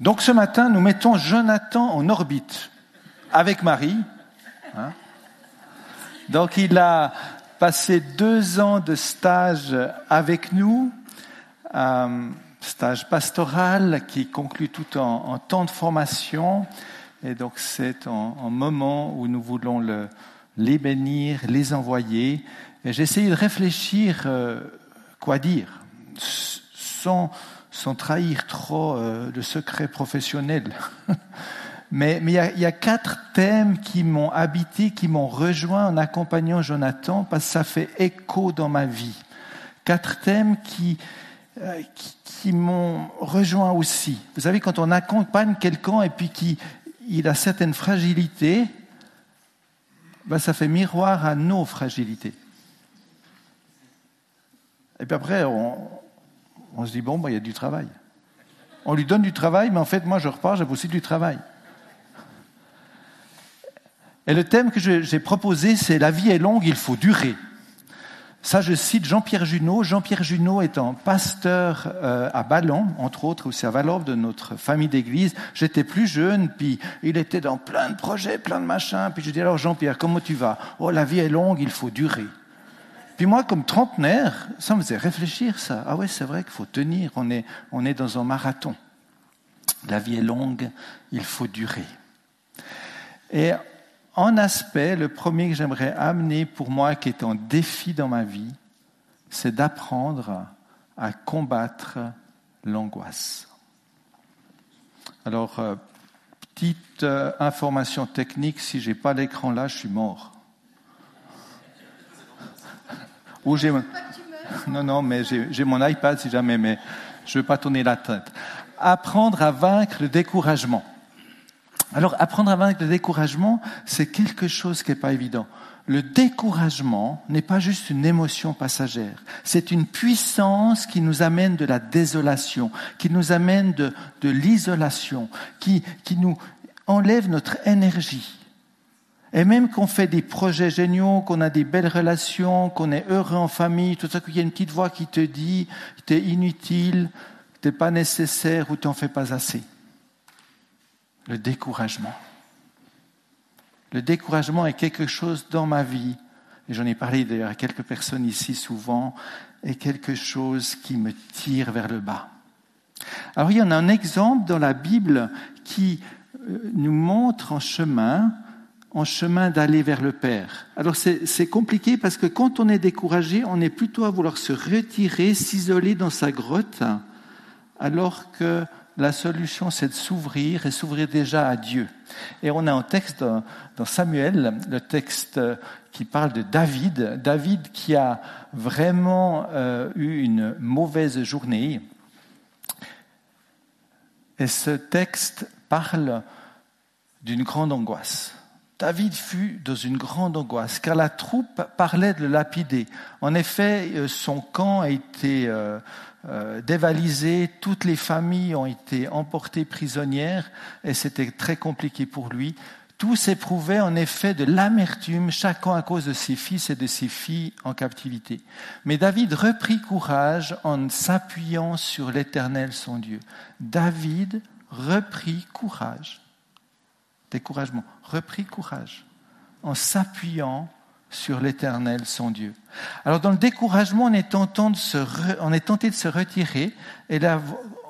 Donc ce matin, nous mettons Jonathan en orbite avec Marie. Hein. Donc il a passé deux ans de stage avec nous, euh, stage pastoral qui conclut tout en, temps de formation. Et donc c'est un, moment où nous voulons le, les bénir, les envoyer. Et j'ai essayé de réfléchir euh, quoi dire sans, sans trahir trop euh, le secret professionnel. Mais il y, a, quatre thèmes qui m'ont habité, qui m'ont rejoint en accompagnant Jonathan, parce que ça fait écho dans ma vie. Quatre thèmes qui, euh, qui, m'ont rejoint aussi. Vous savez, quand on accompagne quelqu'un et puis qu'il il a certaines fragilités, ben ça fait miroir à nos fragilités. Et puis après, on, on se dit, bon, ben, il y a du travail. On lui donne du travail, mais en fait, moi, je repars, j'ai aussi du travail. Et le thème que j'ai proposé, c'est La vie est longue, il faut durer. Ça, je cite Jean-Pierre Junot. Jean-Pierre Junot étant pasteur euh, à Ballon, entre autres, aussi à Valorbe, de notre famille d'église. J'étais plus jeune, puis il était dans plein de projets, plein de machins. Puis je dis alors, Jean-Pierre, comment tu vas? Oh, la vie est longue, il faut durer. Puis moi, comme trentenaire, ça me faisait réfléchir, ça. Ah ouais, c'est vrai qu'il faut tenir, on est, on est dans un marathon. La vie est longue, il faut durer. Et en aspect, le premier que j'aimerais amener pour moi, qui est un défi dans ma vie, c'est d'apprendre à combattre l'angoisse. Alors, euh, petite euh, information technique, si j'ai pas l'écran là, je suis mort. Non non, mais j'ai mon iPad si jamais, mais je veux pas tourner la tête. Apprendre à vaincre le découragement. Alors, apprendre à vaincre le découragement, c'est quelque chose qui n'est pas évident. Le découragement n'est pas juste une émotion passagère, c'est une puissance qui nous amène de la désolation, qui nous amène de, de l'isolation, qui nous enlève notre énergie. Et même qu'on fait des projets géniaux, qu'on a des belles relations, qu'on est heureux en famille, tout ça, qu'il y a une petite voix qui te dit, tu es inutile, tu n'es pas nécessaire ou tu n'en fais pas assez le découragement. Le découragement est quelque chose dans ma vie, et j'en ai parlé d'ailleurs à quelques personnes ici souvent, est quelque chose qui me tire vers le bas. Alors il y en a un exemple dans la Bible qui euh, nous montre un chemin, un chemin d'aller vers le Père. Alors c'est compliqué parce que quand on est découragé, on est plutôt à vouloir se retirer, s'isoler dans sa grotte, alors que la solution, c'est de s'ouvrir et s'ouvrir déjà à Dieu. Et on a un texte dans Samuel, le texte qui parle de David, David qui a vraiment euh, eu une mauvaise journée. Et ce texte parle d'une grande angoisse. David fut dans une grande angoisse, car la troupe parlait de le lapider. En effet, euh, son camp a été euh, euh, dévalisé, toutes les familles ont été emportées prisonnières, et c'était très compliqué pour lui. Tous éprouvaient en effet de l'amertume, chacun à cause de ses fils et de ses filles en captivité. Mais David reprit courage en s'appuyant sur l'Éternel son Dieu. David reprit courage découragement, repris courage en s'appuyant sur l'Éternel, son Dieu. Alors dans le découragement, on est, tenté de se on est tenté de se retirer, et là,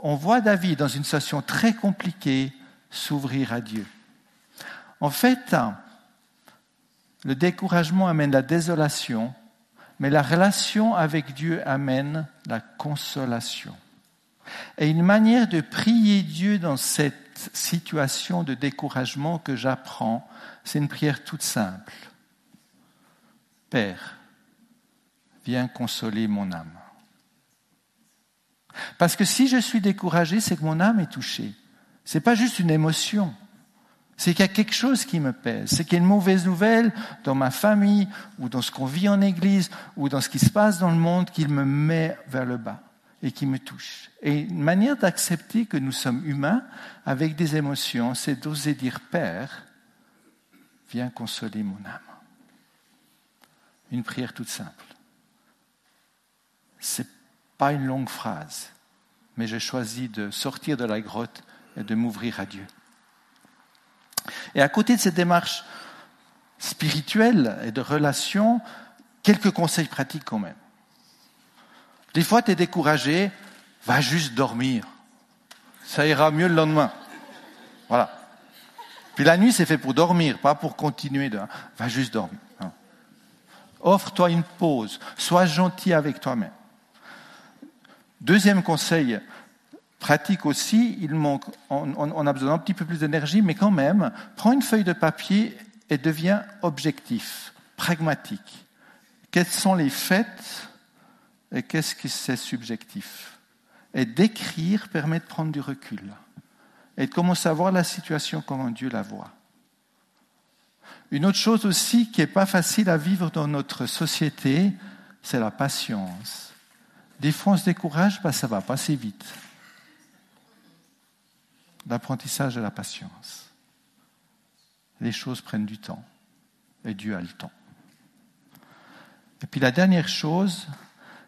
on voit David, dans une situation très compliquée, s'ouvrir à Dieu. En fait, le découragement amène la désolation, mais la relation avec Dieu amène la consolation. Et une manière de prier Dieu dans cette situation de découragement que j'apprends, c'est une prière toute simple. Père, viens consoler mon âme. Parce que si je suis découragé, c'est que mon âme est touchée. Ce n'est pas juste une émotion. C'est qu'il y a quelque chose qui me pèse. C'est qu'il y a une mauvaise nouvelle dans ma famille, ou dans ce qu'on vit en église, ou dans ce qui se passe dans le monde qui me met vers le bas et qui me touche. Et une manière d'accepter que nous sommes humains avec des émotions, c'est d'oser dire Père, viens consoler mon âme. Une prière toute simple. C'est pas une longue phrase, mais j'ai choisi de sortir de la grotte et de m'ouvrir à Dieu. Et à côté de cette démarche spirituelle et de relation, quelques conseils pratiques quand même. Des fois, tu es découragé, va juste dormir. Ça ira mieux le lendemain. Voilà. Puis la nuit, c'est fait pour dormir, pas pour continuer de... Va juste dormir. Offre-toi une pause. Sois gentil avec toi-même. Deuxième conseil, pratique aussi, il manque, on, a besoin d'un petit peu plus d'énergie, mais quand même, prends une feuille de papier et deviens objectif, pragmatique. Quels sont les faits et qu'est-ce qui c'est subjectif? Et d'écrire permet de prendre du recul et de commencer à voir la situation comment Dieu la voit. Une autre chose aussi qui n'est pas facile à vivre dans notre société, c'est la patience. Des fois, on se décourage, bah, ça va passer vite. L'apprentissage de la patience. Les choses prennent du temps, et Dieu a le temps. Et puis la dernière chose,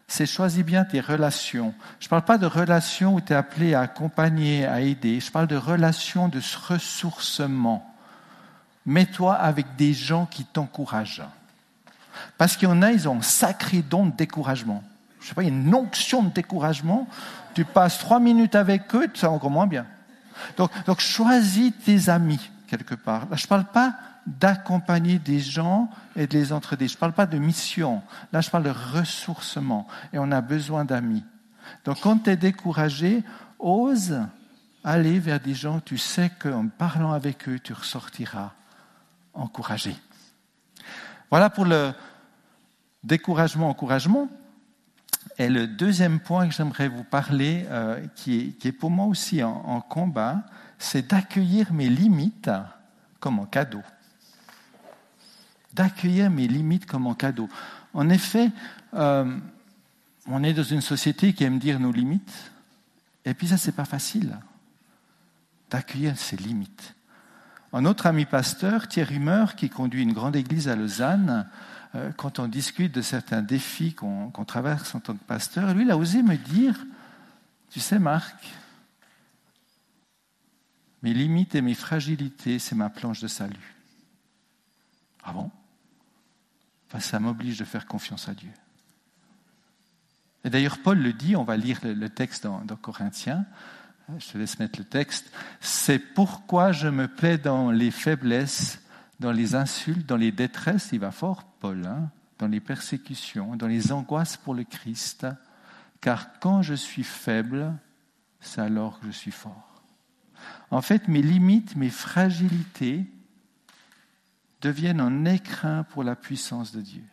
c'est choisis bien tes relations. Je ne parle pas de relations où tu es appelé à accompagner, à aider. Je parle de relations de ressourcement. Mets-toi avec des gens qui t'encouragent. Parce qu'il y en a, ils ont un sacré don de découragement. Je ne sais pas, il y a une onction de découragement. Tu passes trois minutes avec eux, ça encore moins bien. Donc, donc choisis tes amis quelque part. je ne parle pas d'accompagner des gens et de les entraider. Je ne parle pas de mission. Là, je parle de ressourcement. Et on a besoin d'amis. Donc, quand tu es découragé, ose aller vers des gens, tu sais qu'en parlant avec eux, tu ressortiras encouragé. Voilà pour le découragement, encouragement. Et le deuxième point que j'aimerais vous parler, euh, qui, est, pour moi aussi en combat, c'est d'accueillir mes limites comme un cadeau d'accueillir mes limites comme un cadeau. En effet, euh, on est dans une société qui aime dire nos limites, et puis ça, c'est pas facile d'accueillir ses limites. Un autre ami pasteur, Thierry Meur, qui conduit une grande église à Lausanne, euh, quand on discute de certains défis qu'on traverse en tant que pasteur, lui, il a osé me dire, tu sais Marc, mes limites et mes fragilités, c'est ma planche de salut. Ah bon? Ça m'oblige de faire confiance à Dieu. Et d'ailleurs, Paul le dit, on va lire le, texte dans, Corinthiens, je te laisse mettre le texte, c'est pourquoi je me plais dans les faiblesses, dans les insultes, dans les détresses, il va fort, Paul, hein, dans les persécutions, dans les angoisses pour le Christ, car quand je suis faible, c'est alors que je suis fort. En fait, mes limites, mes fragilités, deviennent un écrin pour la puissance de Dieu.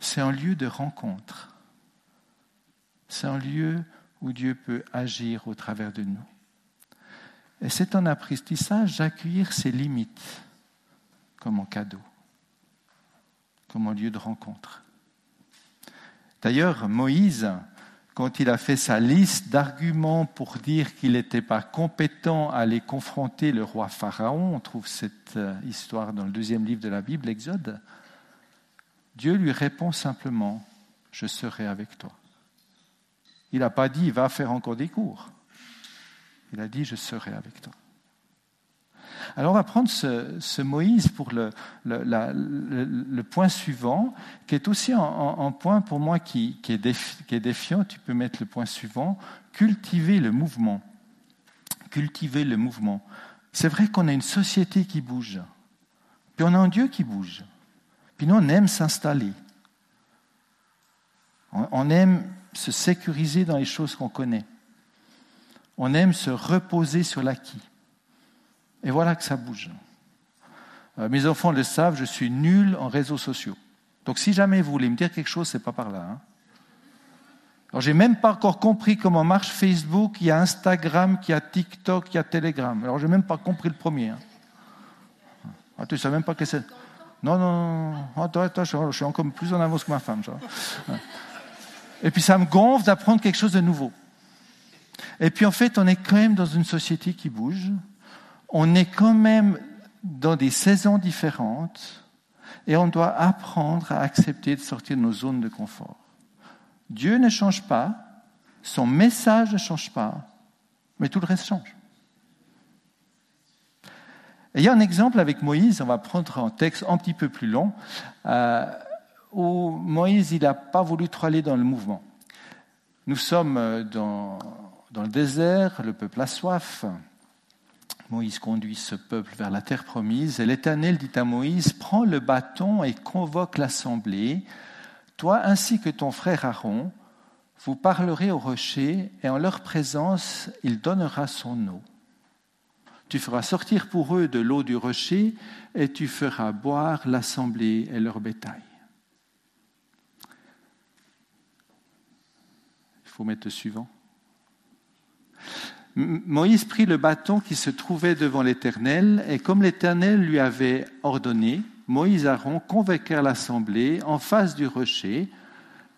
C'est un lieu de rencontre. C'est un lieu où Dieu peut agir au travers de nous. Et c'est un apprentissage d'accueillir ses limites comme un cadeau, comme un lieu de rencontre. D'ailleurs, Moïse, quand il a fait sa liste d'arguments pour dire qu'il n'était pas compétent à aller confronter le roi Pharaon, on trouve cette euh, histoire dans le deuxième livre de la Bible, l'Exode, Dieu lui répond simplement, je serai avec toi. Il n'a pas dit, va faire encore des cours. Il a dit, je serai avec toi. Alors on va prendre ce, Moïse pour le, point suivant, qui est aussi un, point pour moi qui, est défiant. Tu peux mettre le point suivant. Cultiver le mouvement. Cultiver le mouvement. C'est vrai qu'on a une société qui bouge. Puis on a un Dieu qui bouge. Puis nous, on aime s'installer. On aime se sécuriser dans les choses qu'on connaît. On aime se reposer sur l'acquis. Et voilà que ça bouge. Euh, mes enfants le savent, je suis nul en réseaux sociaux. Donc si jamais vous voulez me dire quelque chose, c'est pas par là. Hein. Alors j'ai même pas encore compris comment marche Facebook, il y a Instagram, il y a TikTok, il y a Telegram. Alors j'ai même pas compris le premier. Hein. Ah, tu sais même pas que c'est. Non, non, non, attends, je suis encore plus en avance que ma femme. Et puis ça me gonfle d'apprendre quelque chose de nouveau. Et puis en fait, on est quand même dans une société qui bouge on est quand même dans des saisons différentes et on doit apprendre à accepter de sortir de nos zones de confort. Dieu ne change pas, son message ne change pas, Mais tout le reste change. il y a un exemple avec Moïse, on va prendre un texte un petit peu plus long, euh, où Moïse n'a pas voulu trop aller dans le mouvement. Nous sommes euh, dans, dans le désert, le peuple a soif. Moïse conduit ce peuple vers la terre promise, et l'Éternel dit à Moïse, prends le bâton et convoque l'assemblée, toi ainsi que ton frère Aaron, vous parlerez au rocher, et en leur présence, il donnera son eau. Tu feras sortir pour eux de l'eau du rocher, et tu feras boire l'assemblée et leur bétail. Il faut mettre le suivant. Moïse prit le bâton qui se trouvait devant l'Éternel, et comme l'Éternel lui avait ordonné, Moïse et Aaron convoquèrent l'assemblée en face du rocher,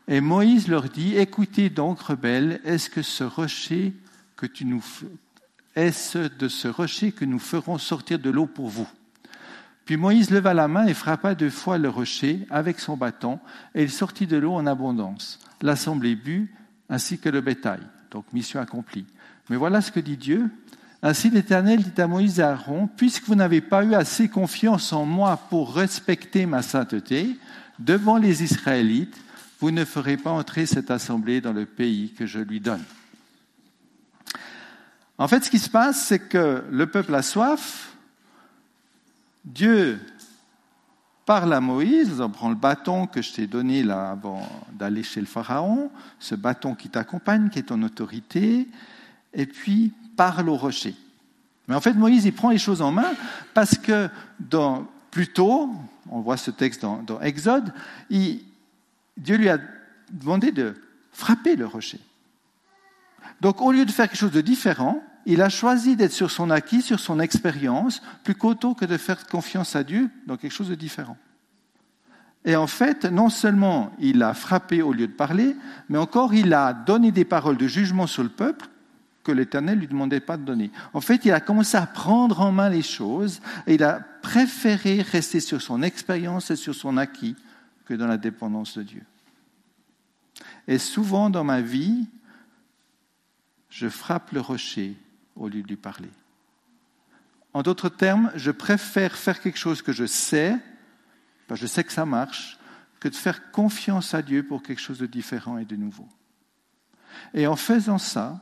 et Moïse leur dit, écoutez donc, rebelles, est-ce que ce rocher que tu nous, est-ce de ce rocher que nous ferons sortir de l'eau pour vous? Puis Moïse leva la main et frappa deux fois le rocher avec son bâton, et il sortit de l'eau en abondance. L'assemblée but, ainsi que le bétail. Donc mission accomplie. Mais voilà ce que dit Dieu. Ainsi l'Éternel dit à Moïse et à Aaron, puisque vous n'avez pas eu assez confiance en moi pour respecter ma sainteté, devant les Israélites, vous ne ferez pas entrer cette assemblée dans le pays que je lui donne. En fait, ce qui se passe, c'est que le peuple a soif, Dieu parle à Moïse, on prend le bâton que je t'ai donné là avant d'aller chez le Pharaon, ce bâton qui t'accompagne, qui est ton autorité, et puis parle au rocher. Mais en fait, Moïse, il prend les choses en main parce que dans, plus tôt, on voit ce texte dans, Exode, Dieu lui a demandé de frapper le rocher. Donc au lieu de faire quelque chose de différent, il a choisi d'être sur son acquis, sur son expérience, plus qu'autant que de faire confiance à Dieu dans quelque chose de différent. Et en fait, non seulement il a frappé au lieu de parler, mais encore il a donné des paroles de jugement sur le peuple que l'Éternel ne lui demandait pas de donner. En fait, il a commencé à prendre en main les choses et il a préféré rester sur son expérience et sur son acquis que dans la dépendance de Dieu. Et souvent dans ma vie, je frappe le rocher au lieu de lui parler. En d'autres termes, je préfère faire quelque chose que je sais, je sais que ça marche, que de faire confiance à Dieu pour quelque chose de différent et de nouveau. Et en faisant ça,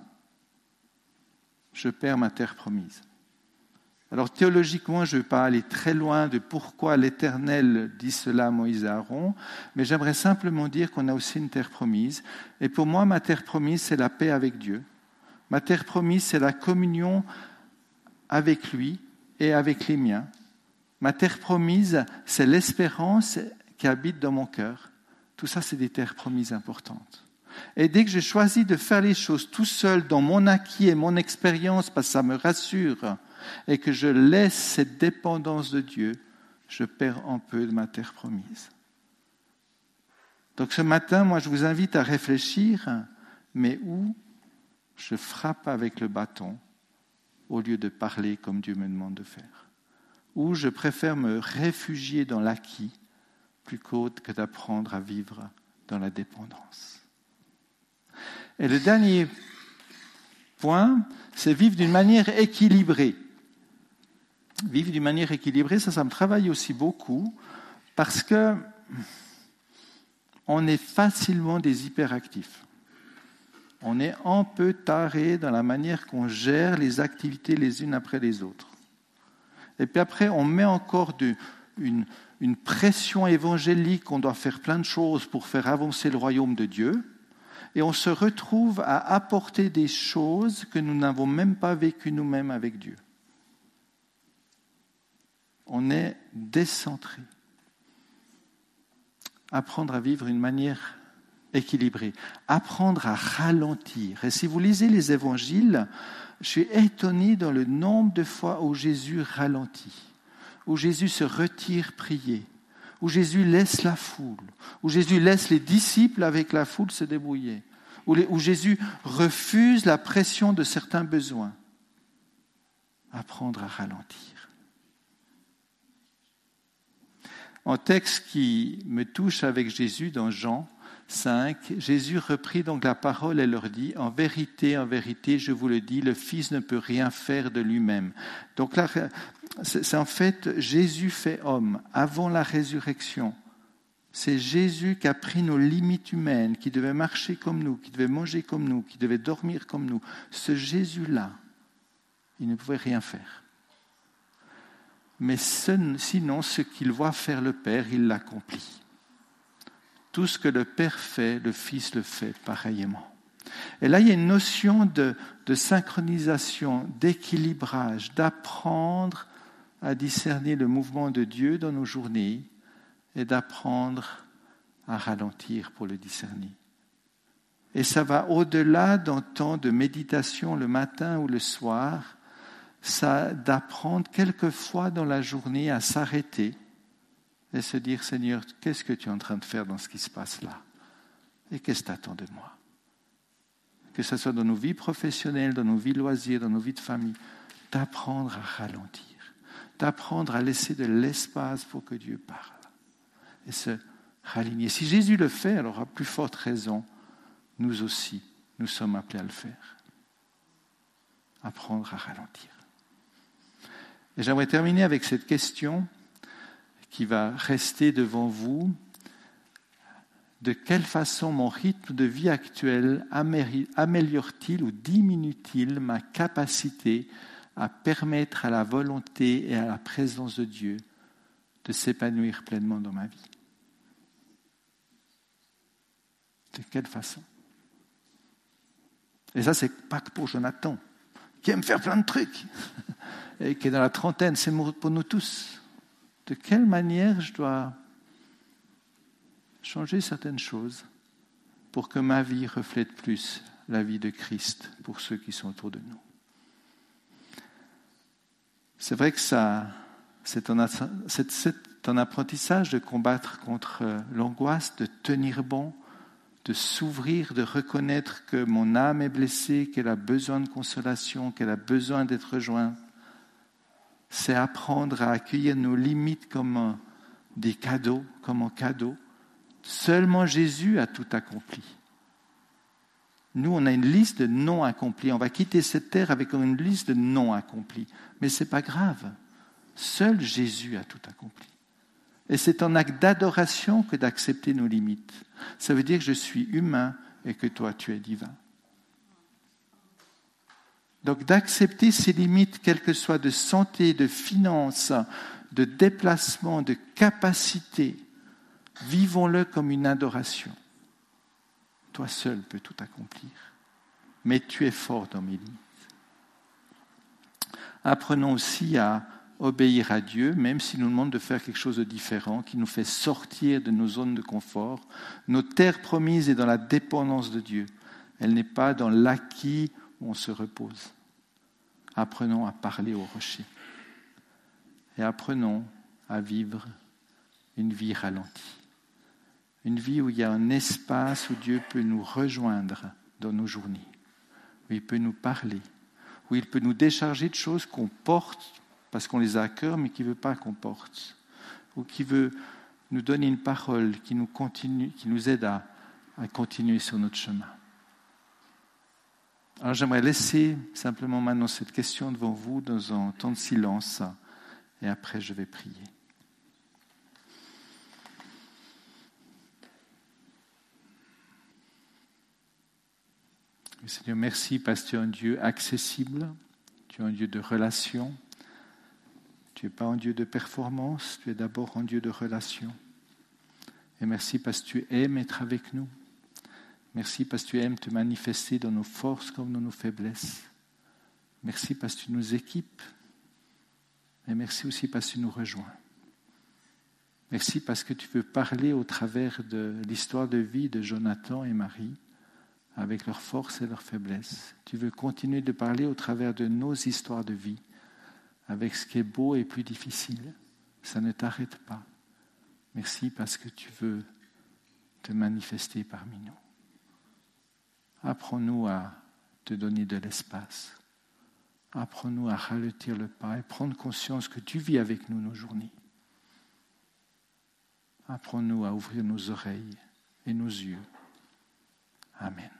je perds ma terre promise. Alors théologiquement, je ne vais pas aller très loin de pourquoi l'Éternel dit cela à Moïse et Aaron, mais j'aimerais simplement dire qu'on a aussi une terre promise. Et pour moi, ma terre promise, c'est la paix avec Dieu. Ma terre promise, c'est la communion avec lui et avec les miens. Ma terre promise, c'est l'espérance qui habite dans mon cœur. Tout ça, c'est des terres promises importantes. Et dès que je choisis de faire les choses tout seul dans mon acquis et mon expérience, parce que ça me rassure, et que je laisse cette dépendance de Dieu, je perds un peu de ma terre promise. Donc ce matin, moi, je vous invite à réfléchir, mais où je frappe avec le bâton au lieu de parler comme Dieu me demande de faire. Où je préfère me réfugier dans l'acquis qu'autre que d'apprendre à vivre dans la dépendance. Et le dernier point, c'est vivre d'une manière équilibrée. Vivre d'une manière équilibrée, ça, ça me travaille aussi beaucoup parce que on est facilement des hyperactifs on est un peu taré dans la manière qu'on gère les activités les unes après les autres. Et puis après, on met encore une, une pression évangélique, on doit faire plein de choses pour faire avancer le royaume de Dieu, et on se retrouve à apporter des choses que nous n'avons même pas vécues nous-mêmes avec Dieu. On est décentré. Apprendre à vivre une manière équilibré. Apprendre à ralentir. Et si vous lisez les évangiles, je suis étonné dans le nombre de fois où Jésus ralentit, où Jésus se retire prier, où Jésus laisse la foule, où Jésus laisse les disciples avec la foule se débrouiller, où, Jésus refuse la pression de certains besoins. Apprendre à ralentir. Un texte qui me touche avec Jésus dans Jean, 5, Jésus reprit donc la parole et leur dit, En vérité, en vérité, je vous le dis, le Fils ne peut rien faire de lui-même. Donc là, c'est en fait Jésus fait homme avant la résurrection. C'est Jésus qui a pris nos limites humaines, qui devait marcher comme nous, qui devait manger comme nous, qui devait dormir comme nous. Ce Jésus-là, il ne pouvait rien faire. Mais sinon, ce qu'il voit faire le Père, il l'accomplit. Tout ce que le Père fait, le Fils le fait pareillement. Et là, il y a une notion de, synchronisation, d'équilibrage, d'apprendre à discerner le mouvement de Dieu dans nos journées et d'apprendre à ralentir pour le discerner. Et ça va au-delà d'un temps de méditation le matin ou le soir, ça d'apprendre quelquefois dans la journée à s'arrêter et se dire Seigneur, qu'est-ce que tu es en train de faire dans ce qui se passe là? Et qu'est-ce que tu attends de moi? Que ce soit dans nos vies professionnelles, dans nos vies loisirs, dans nos vies de famille, d'apprendre à ralentir, d'apprendre à laisser de l'espace pour que Dieu parle et se raligner. Si Jésus le fait, alors à plus forte raison, nous aussi, nous sommes appelés à le faire. Apprendre à ralentir. Et j'aimerais terminer avec cette question qui va rester devant vous. De quelle façon mon rythme de vie actuel améliore-t-il ou diminue-t-il ma capacité à permettre à la volonté et à la présence de Dieu de s'épanouir pleinement dans ma vie? De quelle façon? Et ça, c'est pas que pour Jonathan, qui aime faire plein de trucs, et qui est dans la trentaine, c'est pour nous tous. De quelle manière je dois changer certaines choses pour que ma vie reflète plus la vie de Christ pour ceux qui sont autour de nous. C'est vrai que ça, c'est un, un, apprentissage de combattre contre l'angoisse, de tenir bon, de s'ouvrir, de reconnaître que mon âme est blessée, qu'elle a besoin de consolation, qu'elle a besoin d'être rejointe. C'est apprendre à accueillir nos limites comme des cadeaux, comme un cadeau. Seulement Jésus a tout accompli. Nous, on a une liste de non accomplis. On va quitter cette terre avec une liste de non accomplis. Mais ce n'est pas grave. Seul Jésus a tout accompli. Et c'est un acte d'adoration que d'accepter nos limites. Ça veut dire que je suis humain et que toi, tu es divin. Donc d'accepter ces limites, quelles que soient de santé, de finances, de déplacement, de capacité, vivons-le comme une adoration. Toi seul peux tout accomplir, mais tu es fort dans mes limites. Apprenons aussi à obéir à Dieu, même s'il nous demande de faire quelque chose de différent, qui nous fait sortir de nos zones de confort. Notre terre promise est dans la dépendance de Dieu. Elle n'est pas dans l'acquis on se repose. Apprenons à parler au rocher. Et apprenons à vivre une vie ralentie. Une vie où il y a un espace où Dieu peut nous rejoindre dans nos journées, où il peut nous parler, où il peut nous décharger de choses qu'on porte parce qu'on les a à cœur, mais qui ne veut pas qu'on porte, ou qui veut nous donner une parole qui nous, continue, qui nous aide à, continuer sur notre chemin. Alors j'aimerais laisser simplement maintenant cette question devant vous dans un temps de silence, et après je vais prier. Seigneur, merci parce que tu es un Dieu accessible, tu es un Dieu de relation. Tu n'es pas un Dieu de performance, tu es d'abord un Dieu de relation. Et merci parce que tu aimes être avec nous. Merci parce que tu aimes te manifester dans nos forces comme dans nos faiblesses. Merci parce que tu nous équipes. Et merci aussi parce que tu nous rejoins. Merci parce que tu veux parler au travers de l'histoire de vie de Jonathan et Marie, avec leurs forces et leurs faiblesses. Tu veux continuer de parler au travers de nos histoires de vie avec ce qui est beau et plus difficile. Ça ne t'arrête pas. Merci parce que tu veux te manifester parmi nous. Apprends-nous à te donner de l'espace. Apprends-nous à ralentir le pas et prendre conscience que tu vis avec nous nos journées. Apprends-nous à ouvrir nos oreilles et nos yeux Amen.